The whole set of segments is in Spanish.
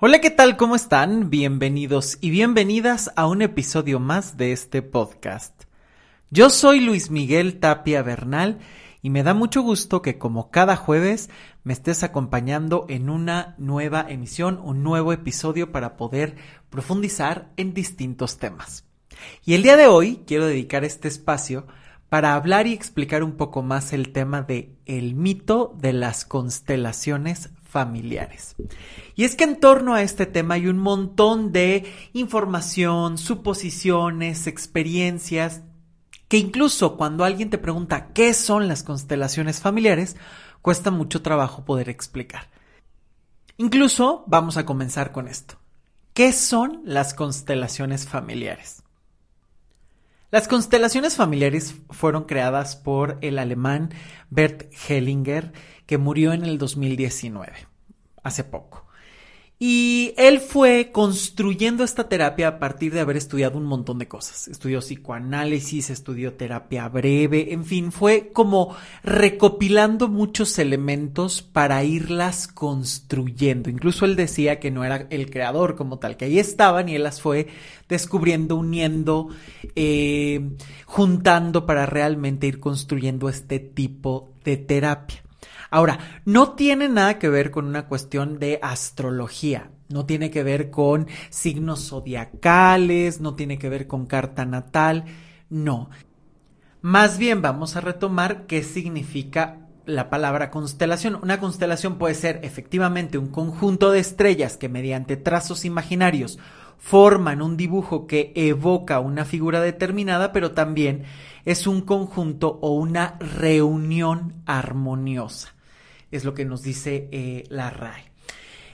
Hola, ¿qué tal? ¿Cómo están? Bienvenidos y bienvenidas a un episodio más de este podcast. Yo soy Luis Miguel Tapia Bernal y me da mucho gusto que como cada jueves me estés acompañando en una nueva emisión, un nuevo episodio para poder profundizar en distintos temas. Y el día de hoy quiero dedicar este espacio para hablar y explicar un poco más el tema de el mito de las constelaciones familiares. Y es que en torno a este tema hay un montón de información, suposiciones, experiencias, que incluso cuando alguien te pregunta qué son las constelaciones familiares, cuesta mucho trabajo poder explicar. Incluso vamos a comenzar con esto. ¿Qué son las constelaciones familiares? Las constelaciones familiares fueron creadas por el alemán Bert Hellinger, que murió en el 2019, hace poco. Y él fue construyendo esta terapia a partir de haber estudiado un montón de cosas. Estudió psicoanálisis, estudió terapia breve, en fin, fue como recopilando muchos elementos para irlas construyendo. Incluso él decía que no era el creador como tal, que ahí estaban y él las fue descubriendo, uniendo, eh, juntando para realmente ir construyendo este tipo de terapia. Ahora, no tiene nada que ver con una cuestión de astrología, no tiene que ver con signos zodiacales, no tiene que ver con carta natal, no. Más bien vamos a retomar qué significa la palabra constelación. Una constelación puede ser efectivamente un conjunto de estrellas que mediante trazos imaginarios forman un dibujo que evoca una figura determinada, pero también es un conjunto o una reunión armoniosa es lo que nos dice eh, la RAE.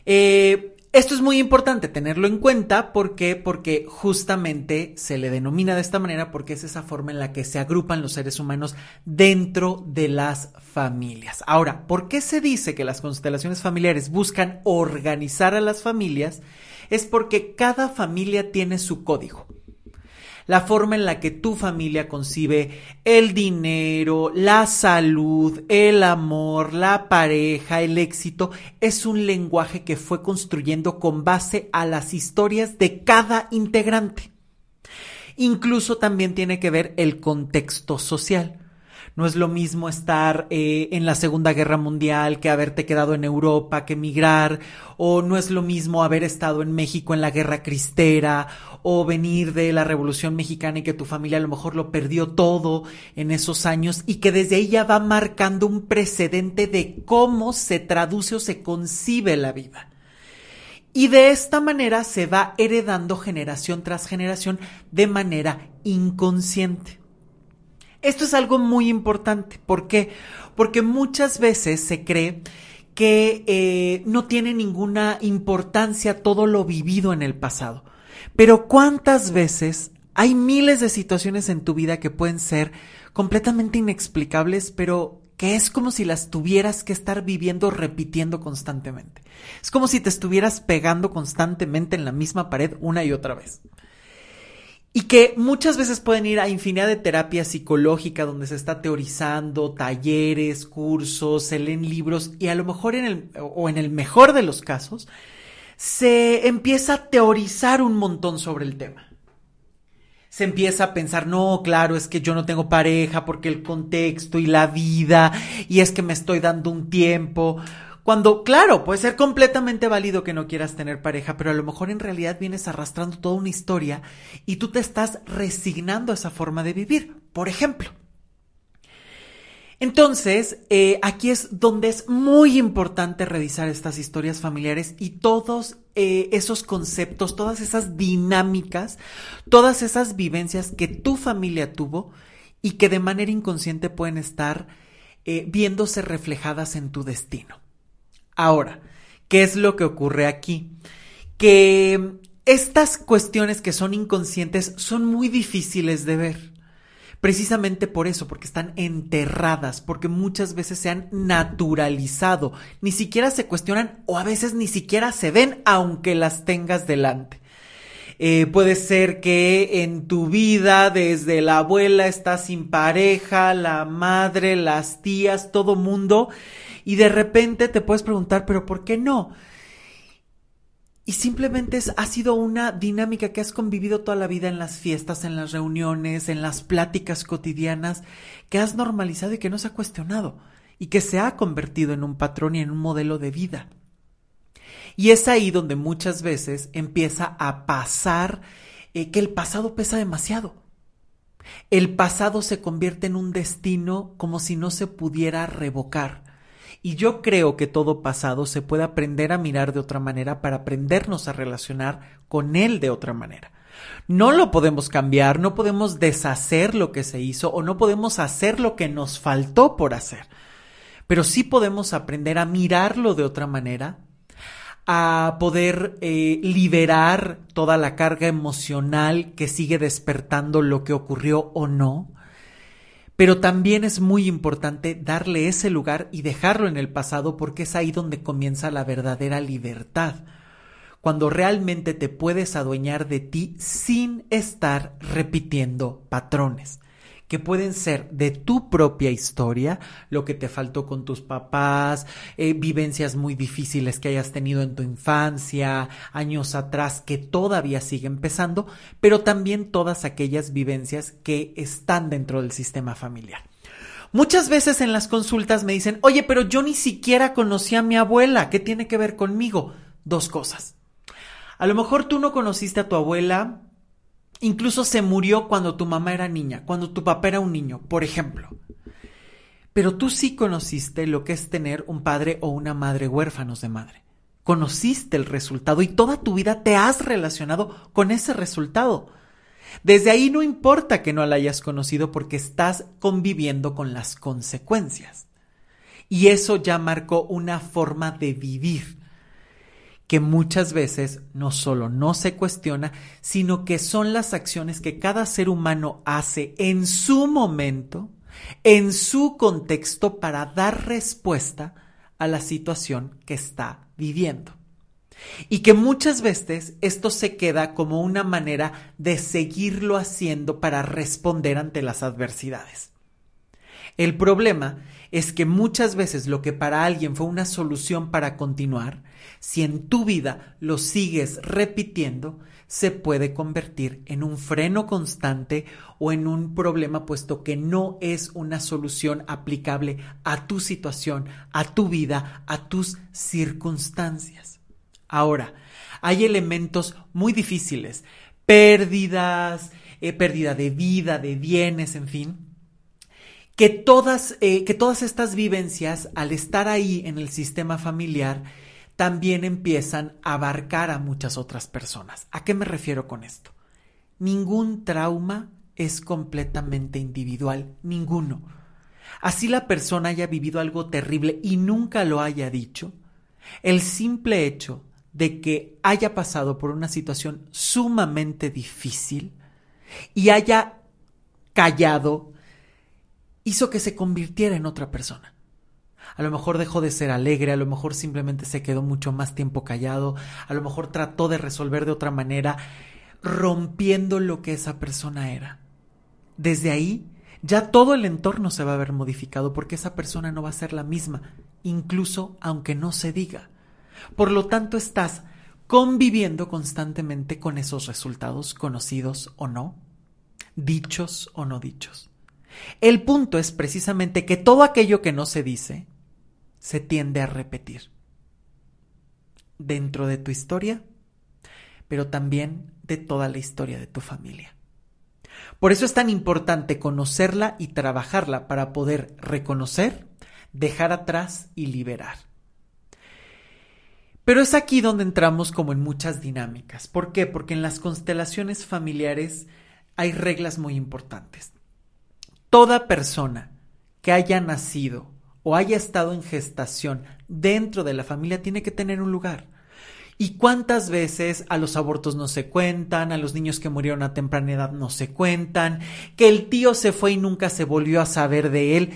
Eh, esto es muy importante tenerlo en cuenta. ¿Por qué? Porque justamente se le denomina de esta manera porque es esa forma en la que se agrupan los seres humanos dentro de las familias. Ahora, ¿por qué se dice que las constelaciones familiares buscan organizar a las familias? Es porque cada familia tiene su código la forma en la que tu familia concibe el dinero, la salud, el amor, la pareja, el éxito, es un lenguaje que fue construyendo con base a las historias de cada integrante. Incluso también tiene que ver el contexto social. No es lo mismo estar eh, en la Segunda Guerra Mundial que haberte quedado en Europa, que emigrar, o no es lo mismo haber estado en México en la Guerra Cristera, o venir de la Revolución Mexicana y que tu familia a lo mejor lo perdió todo en esos años y que desde ella va marcando un precedente de cómo se traduce o se concibe la vida. Y de esta manera se va heredando generación tras generación de manera inconsciente. Esto es algo muy importante. ¿Por qué? Porque muchas veces se cree que eh, no tiene ninguna importancia todo lo vivido en el pasado. Pero ¿cuántas veces hay miles de situaciones en tu vida que pueden ser completamente inexplicables, pero que es como si las tuvieras que estar viviendo repitiendo constantemente? Es como si te estuvieras pegando constantemente en la misma pared una y otra vez y que muchas veces pueden ir a infinidad de terapia psicológica donde se está teorizando, talleres, cursos, se leen libros y a lo mejor en el, o en el mejor de los casos, se empieza a teorizar un montón sobre el tema. Se empieza a pensar, no, claro, es que yo no tengo pareja porque el contexto y la vida, y es que me estoy dando un tiempo. Cuando, claro, puede ser completamente válido que no quieras tener pareja, pero a lo mejor en realidad vienes arrastrando toda una historia y tú te estás resignando a esa forma de vivir, por ejemplo. Entonces, eh, aquí es donde es muy importante revisar estas historias familiares y todos eh, esos conceptos, todas esas dinámicas, todas esas vivencias que tu familia tuvo y que de manera inconsciente pueden estar eh, viéndose reflejadas en tu destino. Ahora, ¿qué es lo que ocurre aquí? Que estas cuestiones que son inconscientes son muy difíciles de ver. Precisamente por eso, porque están enterradas, porque muchas veces se han naturalizado, ni siquiera se cuestionan o a veces ni siquiera se ven aunque las tengas delante. Eh, puede ser que en tu vida, desde la abuela, estás sin pareja, la madre, las tías, todo mundo, y de repente te puedes preguntar, pero ¿por qué no? Y simplemente es, ha sido una dinámica que has convivido toda la vida en las fiestas, en las reuniones, en las pláticas cotidianas, que has normalizado y que no se ha cuestionado, y que se ha convertido en un patrón y en un modelo de vida. Y es ahí donde muchas veces empieza a pasar eh, que el pasado pesa demasiado. El pasado se convierte en un destino como si no se pudiera revocar. Y yo creo que todo pasado se puede aprender a mirar de otra manera para aprendernos a relacionar con él de otra manera. No lo podemos cambiar, no podemos deshacer lo que se hizo o no podemos hacer lo que nos faltó por hacer. Pero sí podemos aprender a mirarlo de otra manera, a poder eh, liberar toda la carga emocional que sigue despertando lo que ocurrió o no, pero también es muy importante darle ese lugar y dejarlo en el pasado porque es ahí donde comienza la verdadera libertad. Cuando realmente te puedes adueñar de ti sin estar repitiendo patrones que pueden ser de tu propia historia, lo que te faltó con tus papás, eh, vivencias muy difíciles que hayas tenido en tu infancia, años atrás que todavía siguen pesando, pero también todas aquellas vivencias que están dentro del sistema familiar. Muchas veces en las consultas me dicen, oye, pero yo ni siquiera conocí a mi abuela, ¿qué tiene que ver conmigo? Dos cosas. A lo mejor tú no conociste a tu abuela Incluso se murió cuando tu mamá era niña, cuando tu papá era un niño, por ejemplo. Pero tú sí conociste lo que es tener un padre o una madre huérfanos de madre. Conociste el resultado y toda tu vida te has relacionado con ese resultado. Desde ahí no importa que no la hayas conocido porque estás conviviendo con las consecuencias. Y eso ya marcó una forma de vivir que muchas veces no solo no se cuestiona, sino que son las acciones que cada ser humano hace en su momento, en su contexto, para dar respuesta a la situación que está viviendo. Y que muchas veces esto se queda como una manera de seguirlo haciendo para responder ante las adversidades. El problema es que muchas veces lo que para alguien fue una solución para continuar, si en tu vida lo sigues repitiendo, se puede convertir en un freno constante o en un problema puesto que no es una solución aplicable a tu situación, a tu vida, a tus circunstancias. Ahora, hay elementos muy difíciles, pérdidas, eh, pérdida de vida, de bienes, en fin, que todas, eh, que todas estas vivencias, al estar ahí en el sistema familiar, también empiezan a abarcar a muchas otras personas. ¿A qué me refiero con esto? Ningún trauma es completamente individual, ninguno. Así la persona haya vivido algo terrible y nunca lo haya dicho, el simple hecho de que haya pasado por una situación sumamente difícil y haya callado, hizo que se convirtiera en otra persona. A lo mejor dejó de ser alegre, a lo mejor simplemente se quedó mucho más tiempo callado, a lo mejor trató de resolver de otra manera, rompiendo lo que esa persona era. Desde ahí, ya todo el entorno se va a ver modificado porque esa persona no va a ser la misma, incluso aunque no se diga. Por lo tanto, estás conviviendo constantemente con esos resultados, conocidos o no, dichos o no dichos. El punto es precisamente que todo aquello que no se dice se tiende a repetir dentro de tu historia, pero también de toda la historia de tu familia. Por eso es tan importante conocerla y trabajarla para poder reconocer, dejar atrás y liberar. Pero es aquí donde entramos como en muchas dinámicas. ¿Por qué? Porque en las constelaciones familiares hay reglas muy importantes toda persona que haya nacido o haya estado en gestación dentro de la familia tiene que tener un lugar. ¿Y cuántas veces a los abortos no se cuentan, a los niños que murieron a temprana edad no se cuentan, que el tío se fue y nunca se volvió a saber de él?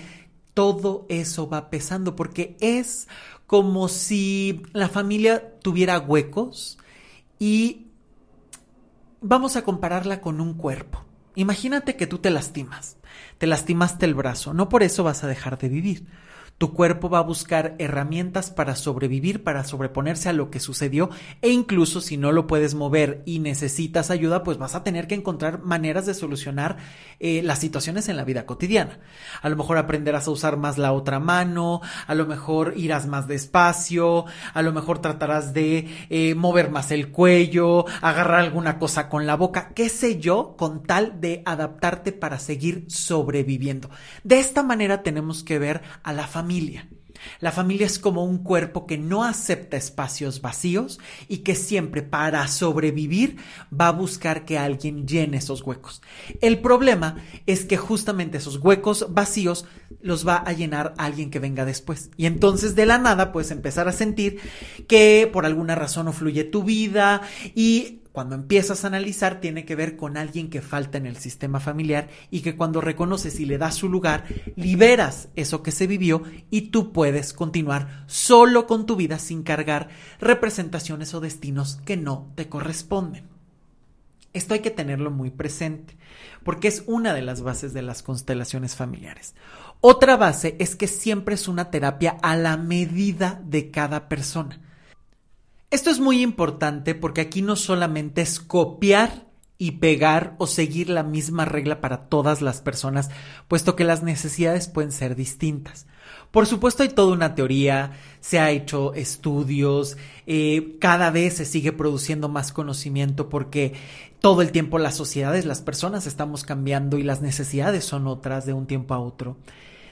Todo eso va pesando porque es como si la familia tuviera huecos y vamos a compararla con un cuerpo. Imagínate que tú te lastimas te lastimaste el brazo, no por eso vas a dejar de vivir. Tu cuerpo va a buscar herramientas para sobrevivir, para sobreponerse a lo que sucedió e incluso si no lo puedes mover y necesitas ayuda, pues vas a tener que encontrar maneras de solucionar eh, las situaciones en la vida cotidiana. A lo mejor aprenderás a usar más la otra mano, a lo mejor irás más despacio, a lo mejor tratarás de eh, mover más el cuello, agarrar alguna cosa con la boca, qué sé yo, con tal de adaptarte para seguir sobreviviendo. De esta manera tenemos que ver a la familia la familia es como un cuerpo que no acepta espacios vacíos y que siempre para sobrevivir va a buscar que alguien llene esos huecos. El problema es que justamente esos huecos vacíos los va a llenar alguien que venga después. Y entonces de la nada puedes empezar a sentir que por alguna razón no fluye tu vida y cuando empiezas a analizar tiene que ver con alguien que falta en el sistema familiar y que cuando reconoces y le das su lugar, liberas eso que se vivió y tú puedes continuar solo con tu vida sin cargar representaciones o destinos que no te corresponden. Esto hay que tenerlo muy presente, porque es una de las bases de las constelaciones familiares. Otra base es que siempre es una terapia a la medida de cada persona. Esto es muy importante porque aquí no solamente es copiar y pegar o seguir la misma regla para todas las personas, puesto que las necesidades pueden ser distintas. Por supuesto hay toda una teoría, se ha hecho estudios, eh, cada vez se sigue produciendo más conocimiento porque todo el tiempo las sociedades, las personas estamos cambiando y las necesidades son otras de un tiempo a otro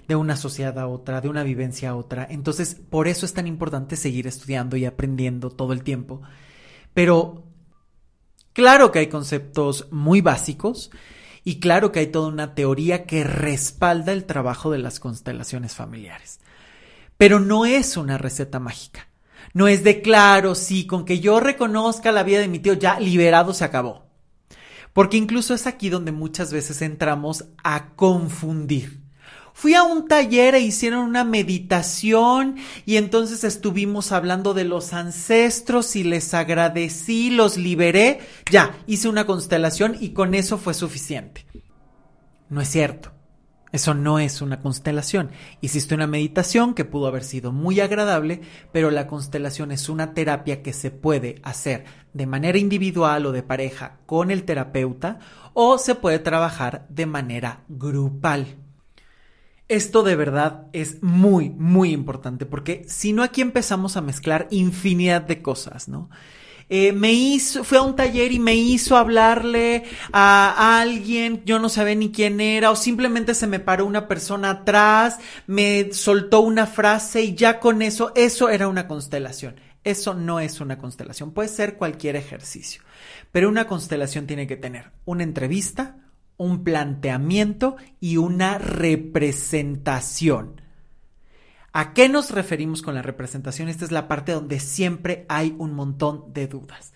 de una sociedad a otra, de una vivencia a otra. Entonces, por eso es tan importante seguir estudiando y aprendiendo todo el tiempo. Pero claro que hay conceptos muy básicos y claro que hay toda una teoría que respalda el trabajo de las constelaciones familiares. Pero no es una receta mágica. No es de claro, sí, con que yo reconozca la vida de mi tío, ya liberado se acabó. Porque incluso es aquí donde muchas veces entramos a confundir. Fui a un taller e hicieron una meditación y entonces estuvimos hablando de los ancestros y les agradecí, los liberé, ya, hice una constelación y con eso fue suficiente. No es cierto. Eso no es una constelación. Hiciste una meditación que pudo haber sido muy agradable, pero la constelación es una terapia que se puede hacer de manera individual o de pareja con el terapeuta o se puede trabajar de manera grupal. Esto de verdad es muy, muy importante porque si no aquí empezamos a mezclar infinidad de cosas, ¿no? Eh, me hizo, fue a un taller y me hizo hablarle a alguien, yo no sabía ni quién era, o simplemente se me paró una persona atrás, me soltó una frase y ya con eso, eso era una constelación. Eso no es una constelación, puede ser cualquier ejercicio, pero una constelación tiene que tener una entrevista, un planteamiento y una representación. ¿A qué nos referimos con la representación? Esta es la parte donde siempre hay un montón de dudas.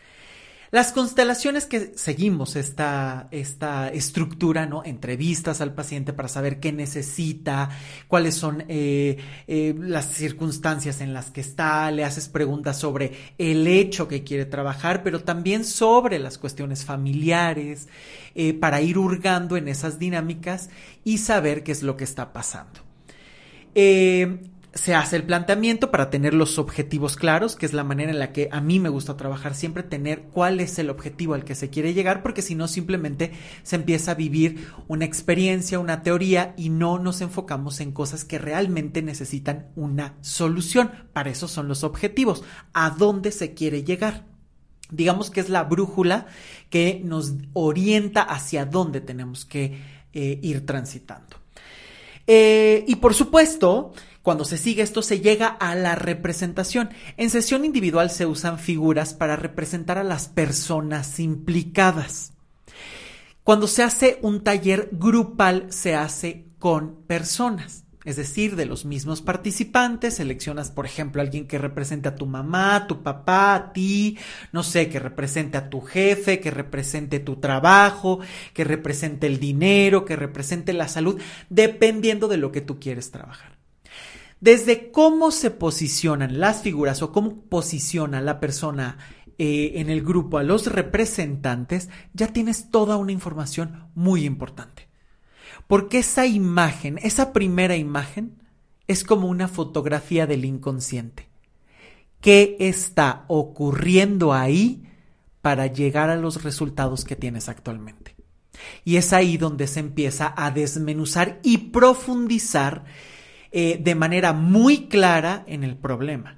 Las constelaciones que seguimos esta, esta estructura, ¿no? Entrevistas al paciente para saber qué necesita, cuáles son eh, eh, las circunstancias en las que está, le haces preguntas sobre el hecho que quiere trabajar, pero también sobre las cuestiones familiares, eh, para ir hurgando en esas dinámicas y saber qué es lo que está pasando se hace el planteamiento para tener los objetivos claros, que es la manera en la que a mí me gusta trabajar siempre, tener cuál es el objetivo al que se quiere llegar, porque si no simplemente se empieza a vivir una experiencia, una teoría y no nos enfocamos en cosas que realmente necesitan una solución. Para eso son los objetivos, a dónde se quiere llegar. Digamos que es la brújula que nos orienta hacia dónde tenemos que eh, ir transitando. Eh, y por supuesto, cuando se sigue esto se llega a la representación. En sesión individual se usan figuras para representar a las personas implicadas. Cuando se hace un taller grupal se hace con personas. Es decir, de los mismos participantes, seleccionas, por ejemplo, alguien que represente a tu mamá, a tu papá, a ti, no sé, que represente a tu jefe, que represente tu trabajo, que represente el dinero, que represente la salud, dependiendo de lo que tú quieres trabajar. Desde cómo se posicionan las figuras o cómo posiciona la persona eh, en el grupo a los representantes, ya tienes toda una información muy importante. Porque esa imagen, esa primera imagen, es como una fotografía del inconsciente. ¿Qué está ocurriendo ahí para llegar a los resultados que tienes actualmente? Y es ahí donde se empieza a desmenuzar y profundizar eh, de manera muy clara en el problema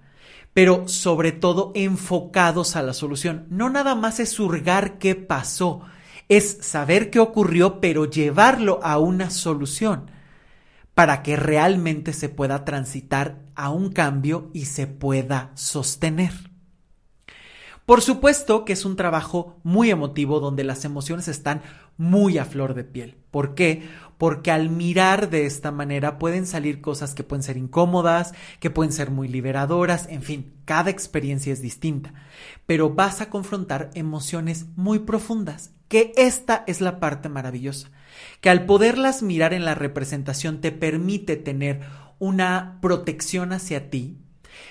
pero sobre todo enfocados a la solución. No nada más es hurgar qué pasó, es saber qué ocurrió, pero llevarlo a una solución para que realmente se pueda transitar a un cambio y se pueda sostener. Por supuesto que es un trabajo muy emotivo donde las emociones están muy a flor de piel. ¿Por qué? Porque al mirar de esta manera pueden salir cosas que pueden ser incómodas, que pueden ser muy liberadoras, en fin, cada experiencia es distinta. Pero vas a confrontar emociones muy profundas, que esta es la parte maravillosa, que al poderlas mirar en la representación te permite tener una protección hacia ti,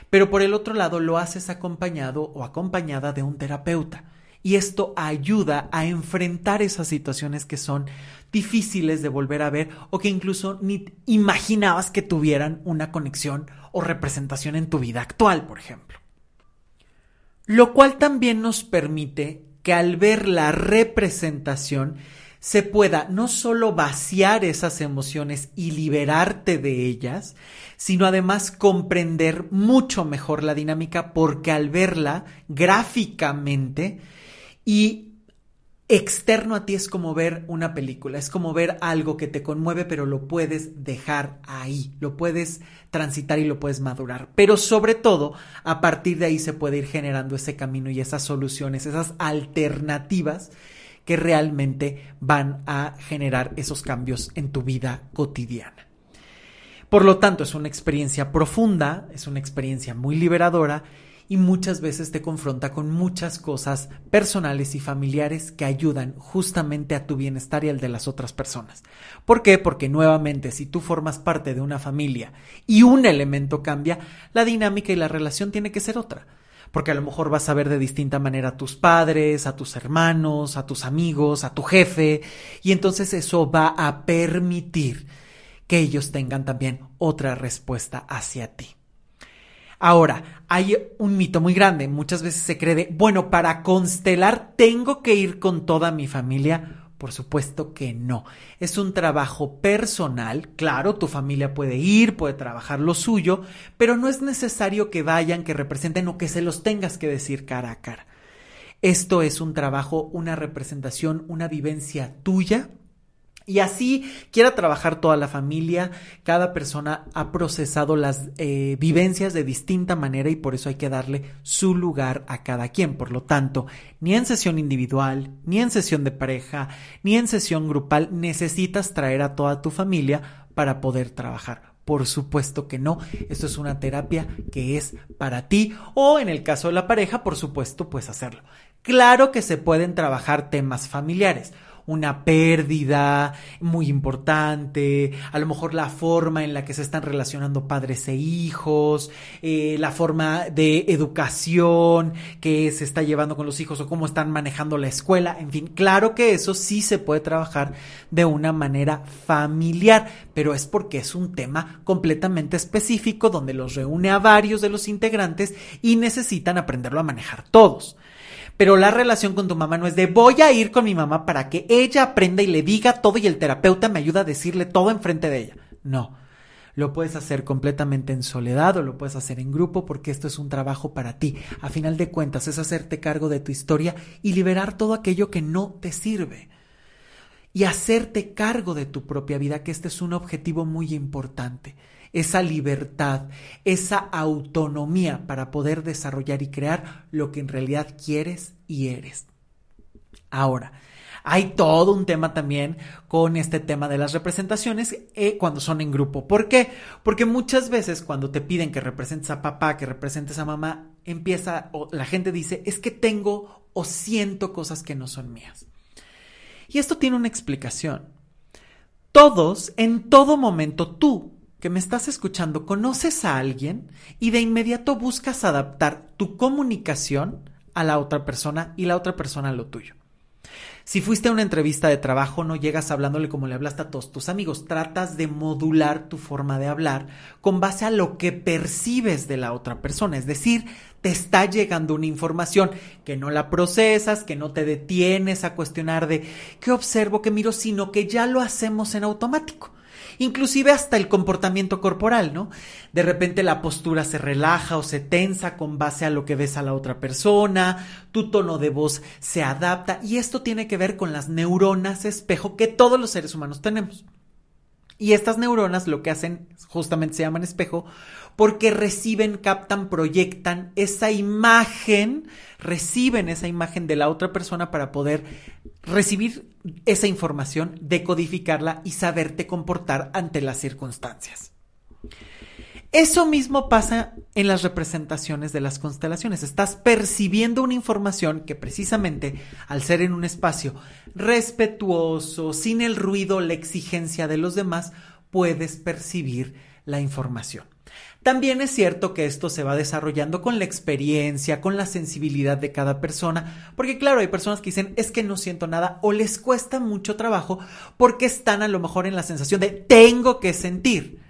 pero por el otro lado lo haces acompañado o acompañada de un terapeuta. Y esto ayuda a enfrentar esas situaciones que son difíciles de volver a ver o que incluso ni imaginabas que tuvieran una conexión o representación en tu vida actual, por ejemplo. Lo cual también nos permite que al ver la representación se pueda no solo vaciar esas emociones y liberarte de ellas, sino además comprender mucho mejor la dinámica porque al verla gráficamente y externo a ti es como ver una película, es como ver algo que te conmueve, pero lo puedes dejar ahí, lo puedes transitar y lo puedes madurar. Pero sobre todo, a partir de ahí se puede ir generando ese camino y esas soluciones, esas alternativas que realmente van a generar esos cambios en tu vida cotidiana. Por lo tanto, es una experiencia profunda, es una experiencia muy liberadora y muchas veces te confronta con muchas cosas personales y familiares que ayudan justamente a tu bienestar y al de las otras personas. ¿Por qué? Porque nuevamente si tú formas parte de una familia y un elemento cambia, la dinámica y la relación tiene que ser otra porque a lo mejor vas a ver de distinta manera a tus padres, a tus hermanos, a tus amigos, a tu jefe, y entonces eso va a permitir que ellos tengan también otra respuesta hacia ti. Ahora, hay un mito muy grande, muchas veces se cree bueno, para constelar tengo que ir con toda mi familia. Por supuesto que no. Es un trabajo personal. Claro, tu familia puede ir, puede trabajar lo suyo, pero no es necesario que vayan, que representen o que se los tengas que decir cara a cara. Esto es un trabajo, una representación, una vivencia tuya y así quiera trabajar toda la familia, cada persona ha procesado las eh, vivencias de distinta manera y por eso hay que darle su lugar a cada quien. Por lo tanto, ni en sesión individual, ni en sesión de pareja, ni en sesión grupal necesitas traer a toda tu familia para poder trabajar. Por supuesto que no, esto es una terapia que es para ti o en el caso de la pareja, por supuesto, puedes hacerlo. Claro que se pueden trabajar temas familiares una pérdida muy importante, a lo mejor la forma en la que se están relacionando padres e hijos, eh, la forma de educación que se está llevando con los hijos o cómo están manejando la escuela, en fin, claro que eso sí se puede trabajar de una manera familiar, pero es porque es un tema completamente específico donde los reúne a varios de los integrantes y necesitan aprenderlo a manejar todos. Pero la relación con tu mamá no es de voy a ir con mi mamá para que ella aprenda y le diga todo y el terapeuta me ayuda a decirle todo enfrente de ella. No. Lo puedes hacer completamente en soledad o lo puedes hacer en grupo porque esto es un trabajo para ti. A final de cuentas es hacerte cargo de tu historia y liberar todo aquello que no te sirve. Y hacerte cargo de tu propia vida, que este es un objetivo muy importante esa libertad, esa autonomía para poder desarrollar y crear lo que en realidad quieres y eres. Ahora, hay todo un tema también con este tema de las representaciones eh, cuando son en grupo. ¿Por qué? Porque muchas veces cuando te piden que representes a papá, que representes a mamá, empieza o la gente dice, es que tengo o siento cosas que no son mías. Y esto tiene una explicación. Todos, en todo momento, tú que me estás escuchando conoces a alguien y de inmediato buscas adaptar tu comunicación a la otra persona y la otra persona a lo tuyo. Si fuiste a una entrevista de trabajo, no llegas hablándole como le hablaste a todos tus amigos. Tratas de modular tu forma de hablar con base a lo que percibes de la otra persona. Es decir, te está llegando una información que no la procesas, que no te detienes a cuestionar de qué observo, qué miro, sino que ya lo hacemos en automático inclusive hasta el comportamiento corporal, ¿no? De repente la postura se relaja o se tensa con base a lo que ves a la otra persona, tu tono de voz se adapta y esto tiene que ver con las neuronas espejo que todos los seres humanos tenemos. Y estas neuronas lo que hacen justamente se llaman espejo porque reciben, captan, proyectan esa imagen, reciben esa imagen de la otra persona para poder recibir esa información, decodificarla y saberte comportar ante las circunstancias. Eso mismo pasa en las representaciones de las constelaciones. Estás percibiendo una información que precisamente al ser en un espacio respetuoso, sin el ruido, la exigencia de los demás, puedes percibir la información. También es cierto que esto se va desarrollando con la experiencia, con la sensibilidad de cada persona, porque claro, hay personas que dicen es que no siento nada o les cuesta mucho trabajo porque están a lo mejor en la sensación de tengo que sentir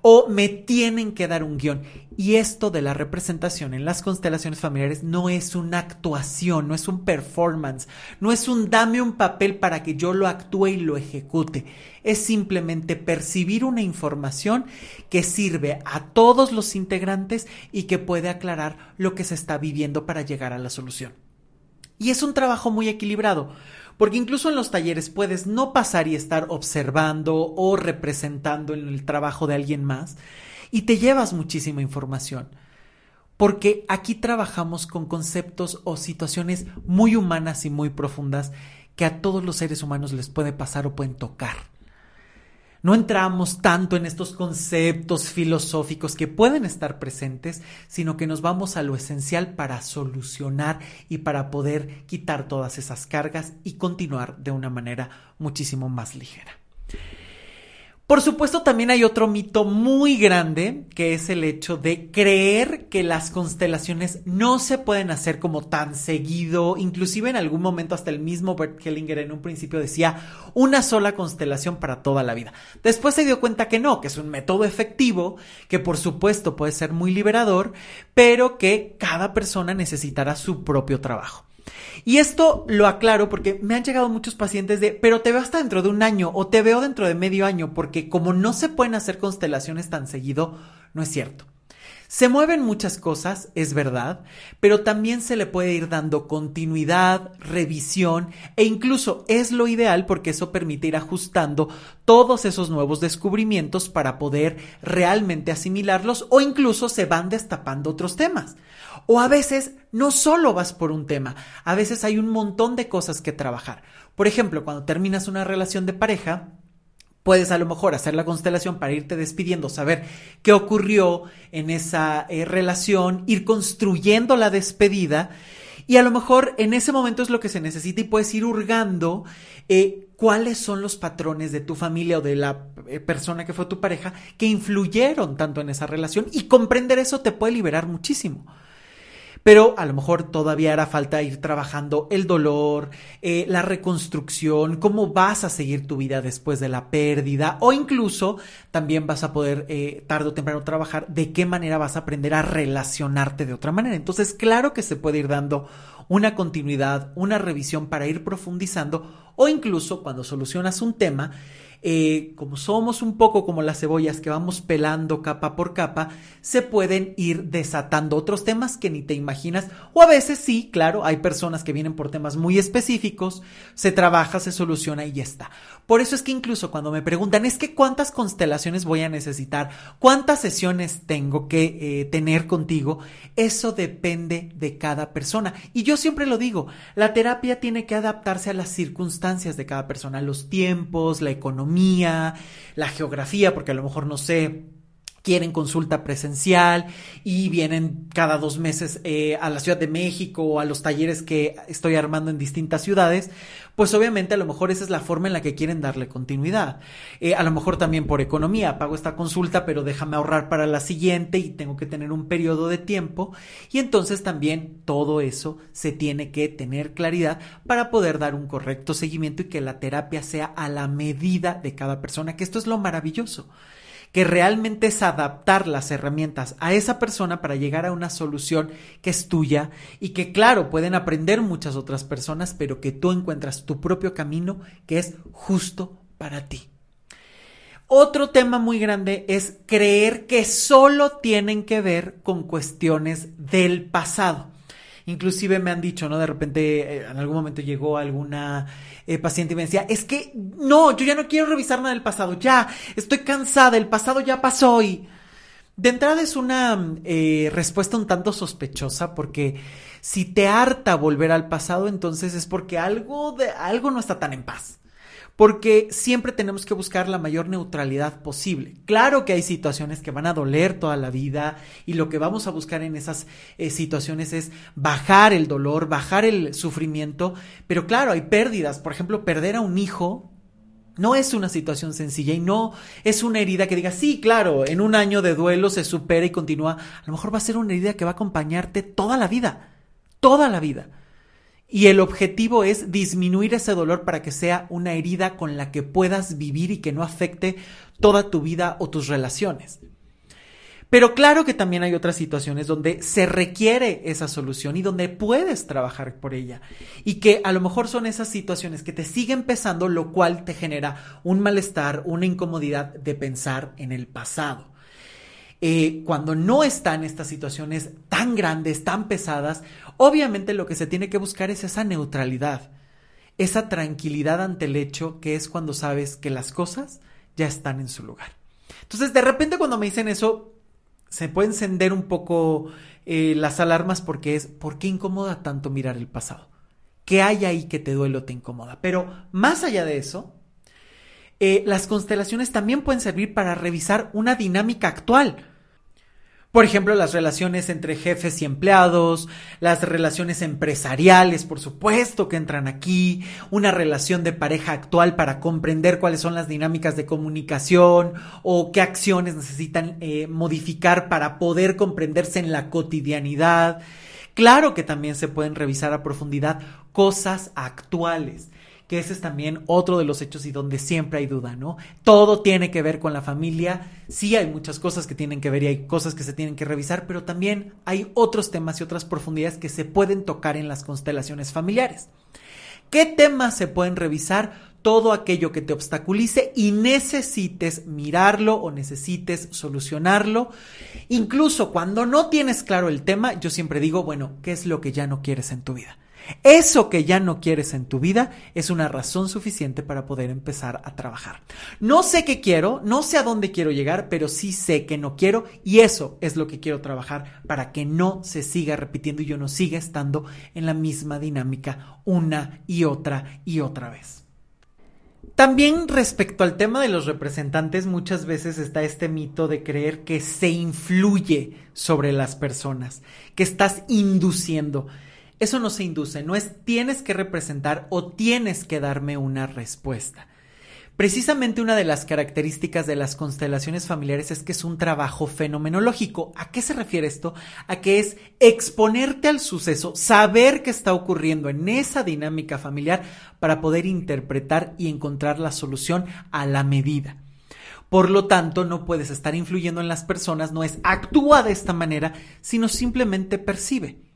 o me tienen que dar un guion. Y esto de la representación en las constelaciones familiares no es una actuación, no es un performance, no es un dame un papel para que yo lo actúe y lo ejecute. Es simplemente percibir una información que sirve a todos los integrantes y que puede aclarar lo que se está viviendo para llegar a la solución. Y es un trabajo muy equilibrado, porque incluso en los talleres puedes no pasar y estar observando o representando en el trabajo de alguien más y te llevas muchísima información. Porque aquí trabajamos con conceptos o situaciones muy humanas y muy profundas que a todos los seres humanos les puede pasar o pueden tocar. No entramos tanto en estos conceptos filosóficos que pueden estar presentes, sino que nos vamos a lo esencial para solucionar y para poder quitar todas esas cargas y continuar de una manera muchísimo más ligera. Por supuesto, también hay otro mito muy grande, que es el hecho de creer que las constelaciones no se pueden hacer como tan seguido. Inclusive en algún momento hasta el mismo Bert Kellinger en un principio decía una sola constelación para toda la vida. Después se dio cuenta que no, que es un método efectivo, que por supuesto puede ser muy liberador, pero que cada persona necesitará su propio trabajo. Y esto lo aclaro porque me han llegado muchos pacientes de, pero te veo hasta dentro de un año o te veo dentro de medio año, porque como no se pueden hacer constelaciones tan seguido, no es cierto. Se mueven muchas cosas, es verdad, pero también se le puede ir dando continuidad, revisión e incluso es lo ideal porque eso permite ir ajustando todos esos nuevos descubrimientos para poder realmente asimilarlos o incluso se van destapando otros temas. O a veces no solo vas por un tema, a veces hay un montón de cosas que trabajar. Por ejemplo, cuando terminas una relación de pareja, puedes a lo mejor hacer la constelación para irte despidiendo, saber qué ocurrió en esa eh, relación, ir construyendo la despedida. Y a lo mejor en ese momento es lo que se necesita y puedes ir hurgando eh, cuáles son los patrones de tu familia o de la eh, persona que fue tu pareja que influyeron tanto en esa relación y comprender eso te puede liberar muchísimo pero a lo mejor todavía hará falta ir trabajando el dolor, eh, la reconstrucción, cómo vas a seguir tu vida después de la pérdida o incluso también vas a poder eh, tarde o temprano trabajar de qué manera vas a aprender a relacionarte de otra manera. Entonces, claro que se puede ir dando una continuidad, una revisión para ir profundizando o incluso cuando solucionas un tema, eh, como somos un poco como las cebollas que vamos pelando capa por capa, se pueden ir desatando otros temas que ni te imaginas. O a veces sí, claro, hay personas que vienen por temas muy específicos, se trabaja, se soluciona y ya está. Por eso es que incluso cuando me preguntan, es que cuántas constelaciones voy a necesitar, cuántas sesiones tengo que eh, tener contigo, eso depende de cada persona. Y yo siempre lo digo, la terapia tiene que adaptarse a las circunstancias de cada persona, los tiempos, la economía, la geografía, porque a lo mejor no sé, quieren consulta presencial y vienen cada dos meses eh, a la Ciudad de México o a los talleres que estoy armando en distintas ciudades, pues obviamente a lo mejor esa es la forma en la que quieren darle continuidad. Eh, a lo mejor también por economía, pago esta consulta, pero déjame ahorrar para la siguiente y tengo que tener un periodo de tiempo. Y entonces también todo eso se tiene que tener claridad para poder dar un correcto seguimiento y que la terapia sea a la medida de cada persona, que esto es lo maravilloso que realmente es adaptar las herramientas a esa persona para llegar a una solución que es tuya y que claro, pueden aprender muchas otras personas, pero que tú encuentras tu propio camino que es justo para ti. Otro tema muy grande es creer que solo tienen que ver con cuestiones del pasado. Inclusive me han dicho, ¿no? De repente, eh, en algún momento llegó alguna eh, paciente y me decía, es que no, yo ya no quiero revisar nada del pasado, ya, estoy cansada, el pasado ya pasó y... De entrada es una eh, respuesta un tanto sospechosa porque si te harta volver al pasado, entonces es porque algo, de, algo no está tan en paz porque siempre tenemos que buscar la mayor neutralidad posible. Claro que hay situaciones que van a doler toda la vida y lo que vamos a buscar en esas eh, situaciones es bajar el dolor, bajar el sufrimiento, pero claro, hay pérdidas, por ejemplo, perder a un hijo no es una situación sencilla y no es una herida que diga, sí, claro, en un año de duelo se supera y continúa. A lo mejor va a ser una herida que va a acompañarte toda la vida, toda la vida. Y el objetivo es disminuir ese dolor para que sea una herida con la que puedas vivir y que no afecte toda tu vida o tus relaciones. Pero claro que también hay otras situaciones donde se requiere esa solución y donde puedes trabajar por ella. Y que a lo mejor son esas situaciones que te siguen pesando, lo cual te genera un malestar, una incomodidad de pensar en el pasado. Eh, cuando no están estas situaciones tan grandes, tan pesadas, obviamente lo que se tiene que buscar es esa neutralidad, esa tranquilidad ante el hecho que es cuando sabes que las cosas ya están en su lugar. Entonces, de repente cuando me dicen eso, se puede encender un poco eh, las alarmas porque es, ¿por qué incomoda tanto mirar el pasado? ¿Qué hay ahí que te duele o te incomoda? Pero más allá de eso, eh, las constelaciones también pueden servir para revisar una dinámica actual por ejemplo, las relaciones entre jefes y empleados, las relaciones empresariales, por supuesto que entran aquí, una relación de pareja actual para comprender cuáles son las dinámicas de comunicación o qué acciones necesitan eh, modificar para poder comprenderse en la cotidianidad. Claro que también se pueden revisar a profundidad cosas actuales que ese es también otro de los hechos y donde siempre hay duda, ¿no? Todo tiene que ver con la familia, sí hay muchas cosas que tienen que ver y hay cosas que se tienen que revisar, pero también hay otros temas y otras profundidades que se pueden tocar en las constelaciones familiares. ¿Qué temas se pueden revisar? Todo aquello que te obstaculice y necesites mirarlo o necesites solucionarlo. Incluso cuando no tienes claro el tema, yo siempre digo, bueno, ¿qué es lo que ya no quieres en tu vida? Eso que ya no quieres en tu vida es una razón suficiente para poder empezar a trabajar. No sé qué quiero, no sé a dónde quiero llegar, pero sí sé que no quiero y eso es lo que quiero trabajar para que no se siga repitiendo y yo no siga estando en la misma dinámica una y otra y otra vez. También respecto al tema de los representantes, muchas veces está este mito de creer que se influye sobre las personas, que estás induciendo. Eso no se induce, no es tienes que representar o tienes que darme una respuesta. Precisamente una de las características de las constelaciones familiares es que es un trabajo fenomenológico. ¿A qué se refiere esto? A que es exponerte al suceso, saber qué está ocurriendo en esa dinámica familiar para poder interpretar y encontrar la solución a la medida. Por lo tanto, no puedes estar influyendo en las personas, no es actúa de esta manera, sino simplemente percibe.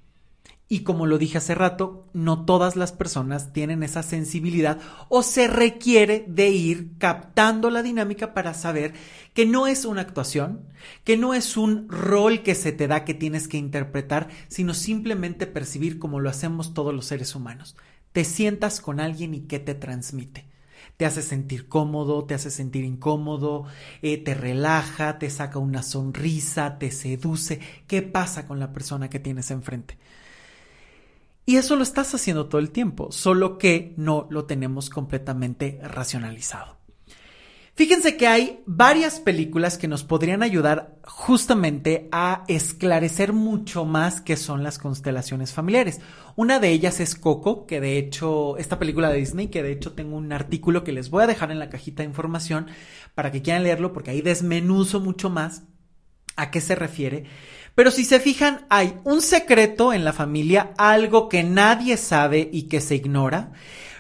Y como lo dije hace rato, no todas las personas tienen esa sensibilidad o se requiere de ir captando la dinámica para saber que no es una actuación, que no es un rol que se te da que tienes que interpretar, sino simplemente percibir como lo hacemos todos los seres humanos. Te sientas con alguien y qué te transmite te hace sentir cómodo, te hace sentir incómodo, eh, te relaja, te saca una sonrisa, te seduce. ¿Qué pasa con la persona que tienes enfrente? Y eso lo estás haciendo todo el tiempo, solo que no lo tenemos completamente racionalizado. Fíjense que hay varias películas que nos podrían ayudar justamente a esclarecer mucho más qué son las constelaciones familiares. Una de ellas es Coco, que de hecho, esta película de Disney, que de hecho tengo un artículo que les voy a dejar en la cajita de información para que quieran leerlo, porque ahí desmenuzo mucho más a qué se refiere. Pero si se fijan, hay un secreto en la familia, algo que nadie sabe y que se ignora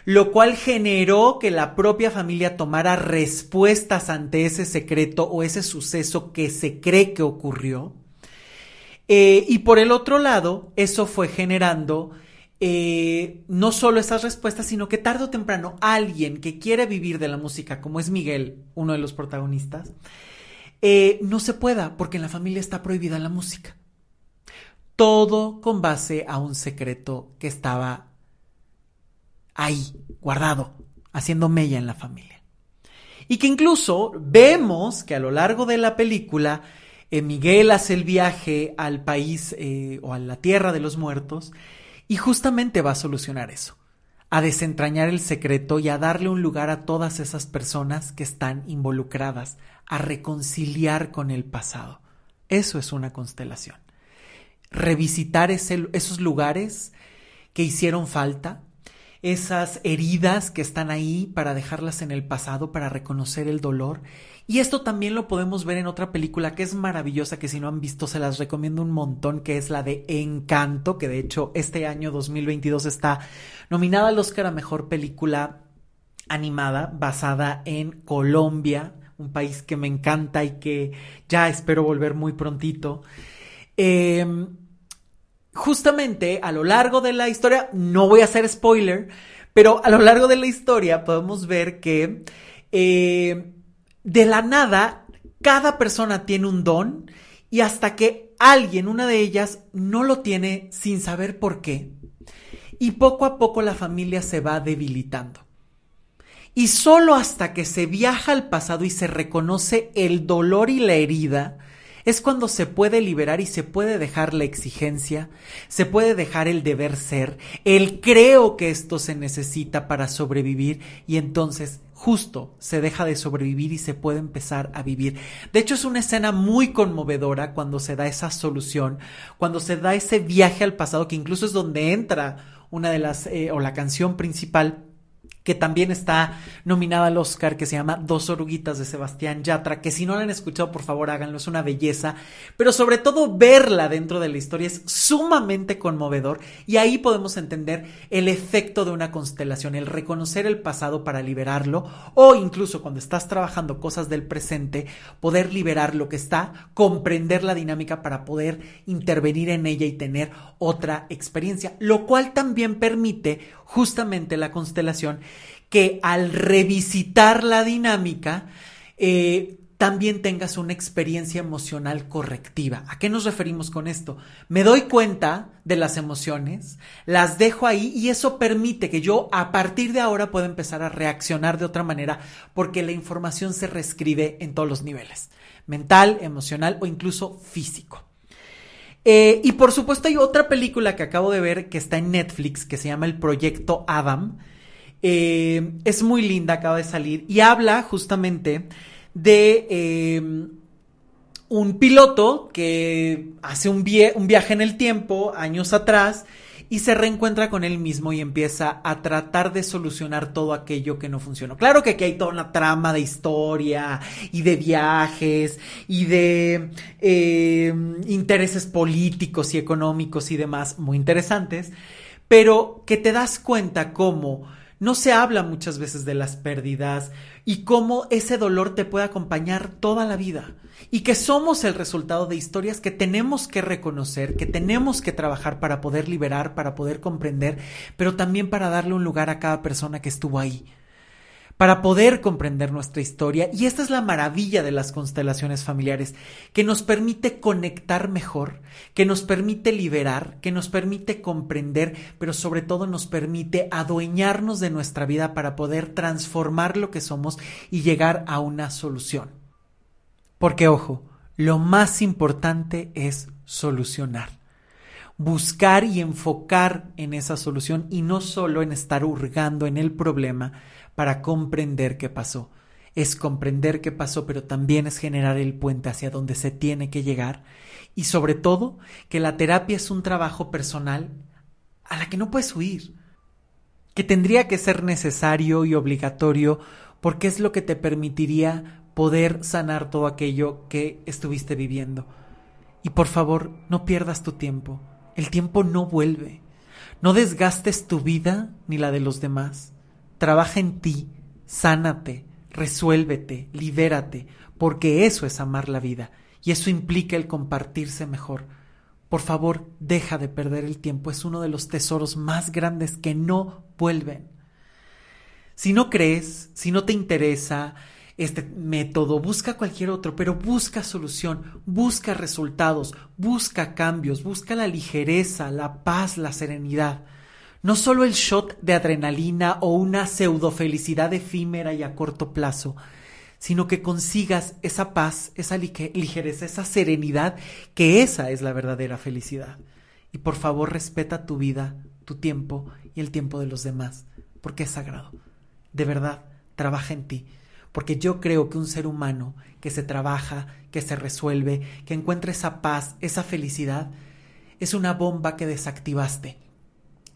lo cual generó que la propia familia tomara respuestas ante ese secreto o ese suceso que se cree que ocurrió. Eh, y por el otro lado, eso fue generando eh, no solo esas respuestas, sino que tarde o temprano alguien que quiere vivir de la música, como es Miguel, uno de los protagonistas, eh, no se pueda porque en la familia está prohibida la música. Todo con base a un secreto que estaba ahí, guardado, haciendo mella en la familia. Y que incluso vemos que a lo largo de la película, eh, Miguel hace el viaje al país eh, o a la tierra de los muertos y justamente va a solucionar eso, a desentrañar el secreto y a darle un lugar a todas esas personas que están involucradas, a reconciliar con el pasado. Eso es una constelación. Revisitar esos lugares que hicieron falta, esas heridas que están ahí para dejarlas en el pasado, para reconocer el dolor. Y esto también lo podemos ver en otra película que es maravillosa, que si no han visto se las recomiendo un montón, que es la de Encanto, que de hecho este año 2022 está nominada al Oscar a Mejor Película Animada, basada en Colombia, un país que me encanta y que ya espero volver muy prontito. Eh, justamente a lo largo de la historia, no voy a hacer spoiler, pero a lo largo de la historia podemos ver que eh, de la nada cada persona tiene un don y hasta que alguien, una de ellas, no lo tiene sin saber por qué. Y poco a poco la familia se va debilitando. Y solo hasta que se viaja al pasado y se reconoce el dolor y la herida, es cuando se puede liberar y se puede dejar la exigencia, se puede dejar el deber ser, el creo que esto se necesita para sobrevivir y entonces justo se deja de sobrevivir y se puede empezar a vivir. De hecho, es una escena muy conmovedora cuando se da esa solución, cuando se da ese viaje al pasado, que incluso es donde entra una de las, eh, o la canción principal que también está nominada al Oscar, que se llama Dos oruguitas de Sebastián Yatra, que si no la han escuchado, por favor háganlo, es una belleza, pero sobre todo verla dentro de la historia es sumamente conmovedor y ahí podemos entender el efecto de una constelación, el reconocer el pasado para liberarlo o incluso cuando estás trabajando cosas del presente, poder liberar lo que está, comprender la dinámica para poder intervenir en ella y tener otra experiencia, lo cual también permite justamente la constelación que al revisitar la dinámica, eh, también tengas una experiencia emocional correctiva. ¿A qué nos referimos con esto? Me doy cuenta de las emociones, las dejo ahí y eso permite que yo a partir de ahora pueda empezar a reaccionar de otra manera porque la información se reescribe en todos los niveles, mental, emocional o incluso físico. Eh, y por supuesto hay otra película que acabo de ver que está en Netflix que se llama El Proyecto Adam eh, es muy linda, acaba de salir y habla justamente de eh, un piloto que hace un, viaje en el tiempo años atrás y se reencuentra con él mismo y empieza a tratar de solucionar todo aquello que no funcionó. Claro que aquí hay toda una trama de historia y de viajes y de eh, intereses políticos y económicos y demás muy interesantes, pero que te das cuenta cómo no se habla muchas veces de las pérdidas y cómo ese dolor te puede acompañar toda la vida y que somos el resultado de historias que tenemos que reconocer, que tenemos que trabajar para poder liberar, para poder comprender, pero también para darle un lugar a cada persona que estuvo ahí para poder comprender nuestra historia. Y esta es la maravilla de las constelaciones familiares, que nos permite conectar mejor, que nos permite liberar, que nos permite comprender, pero sobre todo nos permite adueñarnos de nuestra vida para poder transformar lo que somos y llegar a una solución. Porque, ojo, lo más importante es solucionar buscar y enfocar en esa solución y no solo en estar hurgando en el problema, para comprender qué pasó. es comprender qué pasó, pero también es generar el puente hacia donde se tiene que llegar. Y sobre todo, que la terapia es un trabajo personal a la que no puedes huir, que tendría que ser necesario y obligatorio porque es lo que te permitiría poder sanar todo aquello que estuviste viviendo. Y por favor, no pierdas tu tiempo. El tiempo no vuelve. No desgastes tu vida ni la de los demás. Trabaja en ti, sánate, resuélvete, libérate, porque eso es amar la vida y eso implica el compartirse mejor. Por favor, deja de perder el tiempo, es uno de los tesoros más grandes que no vuelven. Si no crees, si no te interesa este método, busca cualquier otro, pero busca solución, busca resultados, busca cambios, busca la ligereza, la paz, la serenidad. No solo el shot de adrenalina o una pseudo felicidad efímera y a corto plazo, sino que consigas esa paz, esa ligereza, esa serenidad, que esa es la verdadera felicidad. Y por favor respeta tu vida, tu tiempo y el tiempo de los demás, porque es sagrado. De verdad, trabaja en ti, porque yo creo que un ser humano que se trabaja, que se resuelve, que encuentra esa paz, esa felicidad, es una bomba que desactivaste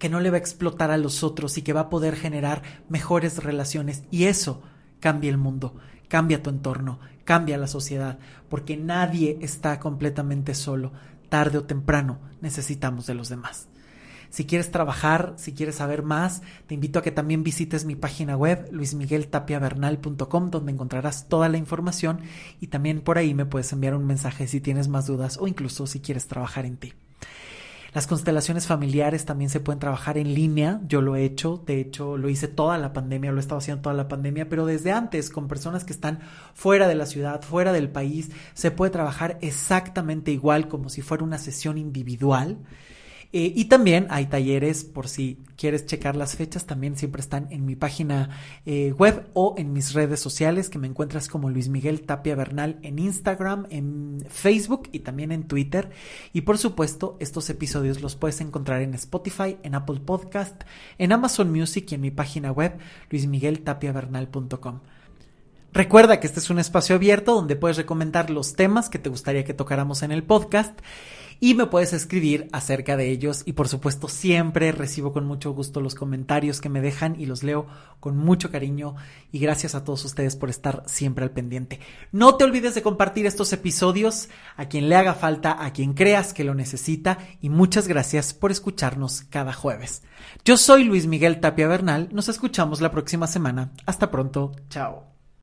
que no le va a explotar a los otros y que va a poder generar mejores relaciones. Y eso cambia el mundo, cambia tu entorno, cambia la sociedad, porque nadie está completamente solo. Tarde o temprano necesitamos de los demás. Si quieres trabajar, si quieres saber más, te invito a que también visites mi página web luismigueltapiavernal.com donde encontrarás toda la información y también por ahí me puedes enviar un mensaje si tienes más dudas o incluso si quieres trabajar en ti. Las constelaciones familiares también se pueden trabajar en línea. Yo lo he hecho, de hecho lo hice toda la pandemia, lo he estado haciendo toda la pandemia, pero desde antes con personas que están fuera de la ciudad, fuera del país, se puede trabajar exactamente igual como si fuera una sesión individual. Eh, y también hay talleres, por si quieres checar las fechas, también siempre están en mi página eh, web o en mis redes sociales, que me encuentras como Luis Miguel Tapia Bernal en Instagram, en Facebook y también en Twitter. Y por supuesto, estos episodios los puedes encontrar en Spotify, en Apple Podcast, en Amazon Music y en mi página web, luismigueltapiavernal.com. Recuerda que este es un espacio abierto donde puedes recomendar los temas que te gustaría que tocáramos en el podcast y me puedes escribir acerca de ellos y por supuesto siempre recibo con mucho gusto los comentarios que me dejan y los leo con mucho cariño y gracias a todos ustedes por estar siempre al pendiente. No te olvides de compartir estos episodios a quien le haga falta, a quien creas que lo necesita y muchas gracias por escucharnos cada jueves. Yo soy Luis Miguel Tapia Bernal, nos escuchamos la próxima semana. Hasta pronto, chao.